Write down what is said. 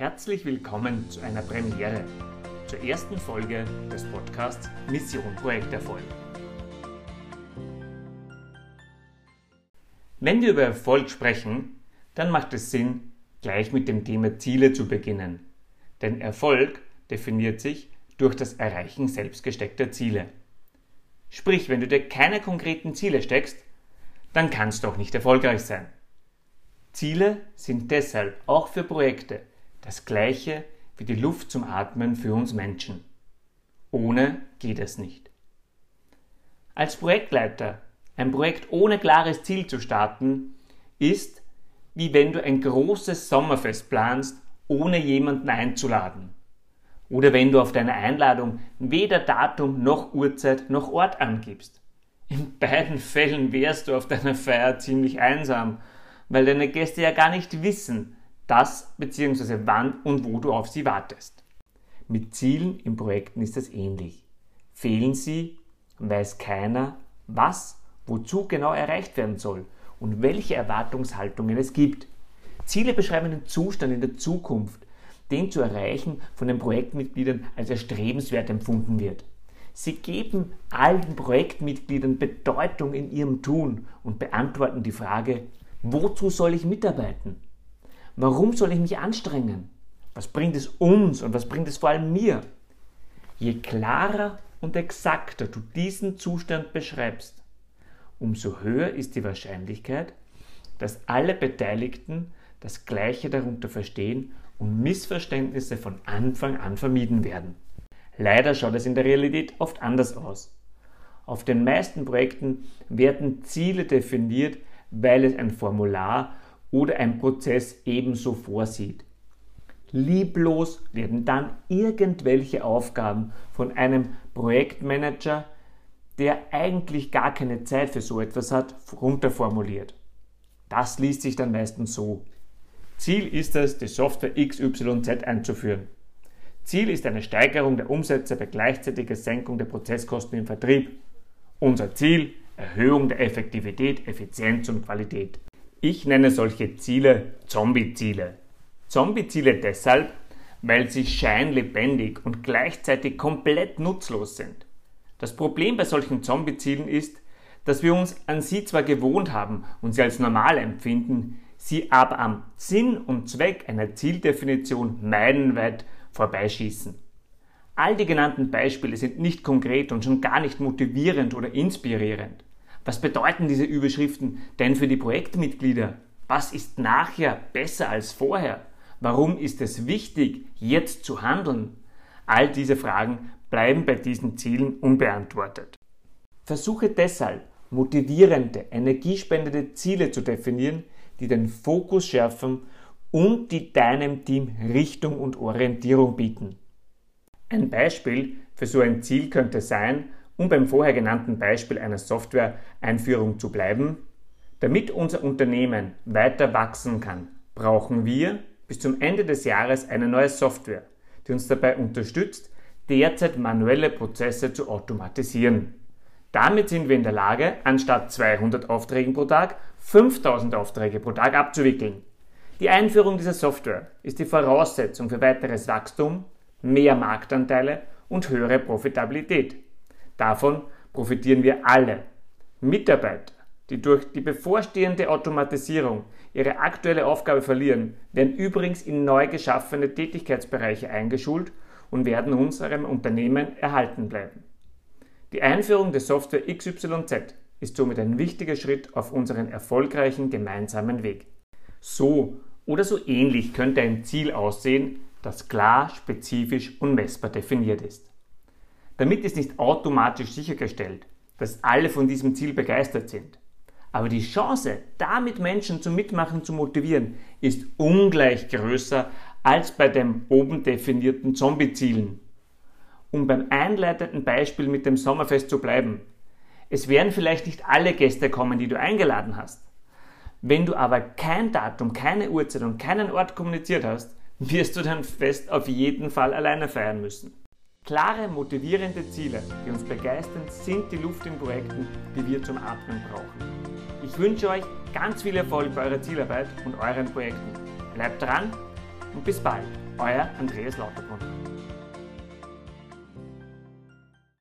Herzlich willkommen zu einer Premiere, zur ersten Folge des Podcasts Mission Projekterfolg. Wenn wir über Erfolg sprechen, dann macht es Sinn, gleich mit dem Thema Ziele zu beginnen. Denn Erfolg definiert sich durch das Erreichen selbst gesteckter Ziele. Sprich, wenn du dir keine konkreten Ziele steckst, dann kannst du auch nicht erfolgreich sein. Ziele sind deshalb auch für Projekte das gleiche wie die Luft zum Atmen für uns Menschen. Ohne geht es nicht. Als Projektleiter ein Projekt ohne klares Ziel zu starten, ist wie wenn du ein großes Sommerfest planst, ohne jemanden einzuladen. Oder wenn du auf deiner Einladung weder Datum noch Uhrzeit noch Ort angibst. In beiden Fällen wärst du auf deiner Feier ziemlich einsam, weil deine Gäste ja gar nicht wissen, dass bzw. wann und wo du auf sie wartest. Mit Zielen in Projekten ist es ähnlich. Fehlen sie, weiß keiner, was, wozu genau erreicht werden soll und welche Erwartungshaltungen es gibt. Ziele beschreiben den Zustand in der Zukunft, den zu erreichen von den Projektmitgliedern als erstrebenswert empfunden wird. Sie geben allen Projektmitgliedern Bedeutung in ihrem Tun und beantworten die Frage, wozu soll ich mitarbeiten? Warum soll ich mich anstrengen? Was bringt es uns und was bringt es vor allem mir? Je klarer und exakter du diesen Zustand beschreibst, umso höher ist die Wahrscheinlichkeit, dass alle Beteiligten das Gleiche darunter verstehen und Missverständnisse von Anfang an vermieden werden. Leider schaut es in der Realität oft anders aus. Auf den meisten Projekten werden Ziele definiert, weil es ein Formular oder ein Prozess ebenso vorsieht. Lieblos werden dann irgendwelche Aufgaben von einem Projektmanager, der eigentlich gar keine Zeit für so etwas hat, runterformuliert. Das liest sich dann meistens so. Ziel ist es, die Software XYZ einzuführen. Ziel ist eine Steigerung der Umsätze bei gleichzeitiger Senkung der Prozesskosten im Vertrieb. Unser Ziel Erhöhung der Effektivität, Effizienz und Qualität. Ich nenne solche Ziele Zombie-Ziele. Zombie-Ziele deshalb, weil sie scheinlebendig und gleichzeitig komplett nutzlos sind. Das Problem bei solchen Zombie-Zielen ist, dass wir uns an sie zwar gewohnt haben und sie als normal empfinden, sie aber am Sinn und Zweck einer Zieldefinition meilenweit vorbeischießen. All die genannten Beispiele sind nicht konkret und schon gar nicht motivierend oder inspirierend. Was bedeuten diese Überschriften denn für die Projektmitglieder? Was ist nachher besser als vorher? Warum ist es wichtig, jetzt zu handeln? All diese Fragen bleiben bei diesen Zielen unbeantwortet. Versuche deshalb, motivierende, energiespendende Ziele zu definieren, die den Fokus schärfen und die deinem Team Richtung und Orientierung bieten. Ein Beispiel für so ein Ziel könnte sein, um beim vorher genannten Beispiel einer Software-Einführung zu bleiben, damit unser Unternehmen weiter wachsen kann, brauchen wir bis zum Ende des Jahres eine neue Software, die uns dabei unterstützt, derzeit manuelle Prozesse zu automatisieren. Damit sind wir in der Lage, anstatt 200 Aufträge pro Tag 5000 Aufträge pro Tag abzuwickeln. Die Einführung dieser Software ist die Voraussetzung für weiteres Wachstum, mehr Marktanteile und höhere Profitabilität. Davon profitieren wir alle. Mitarbeiter, die durch die bevorstehende Automatisierung ihre aktuelle Aufgabe verlieren, werden übrigens in neu geschaffene Tätigkeitsbereiche eingeschult und werden unserem Unternehmen erhalten bleiben. Die Einführung der Software XYZ ist somit ein wichtiger Schritt auf unseren erfolgreichen gemeinsamen Weg. So oder so ähnlich könnte ein Ziel aussehen, das klar, spezifisch und messbar definiert ist. Damit ist nicht automatisch sichergestellt, dass alle von diesem Ziel begeistert sind. Aber die Chance, damit Menschen zum Mitmachen zu motivieren, ist ungleich größer als bei den oben definierten Zombie-Zielen um beim einleitenden Beispiel mit dem Sommerfest zu bleiben. Es werden vielleicht nicht alle Gäste kommen, die du eingeladen hast. Wenn du aber kein Datum, keine Uhrzeit und keinen Ort kommuniziert hast, wirst du dein Fest auf jeden Fall alleine feiern müssen. Klare, motivierende Ziele, die uns begeistern, sind die Luft in Projekten, die wir zum Atmen brauchen. Ich wünsche euch ganz viel Erfolg bei eurer Zielarbeit und euren Projekten. Bleibt dran und bis bald, euer Andreas Lauterbrunn.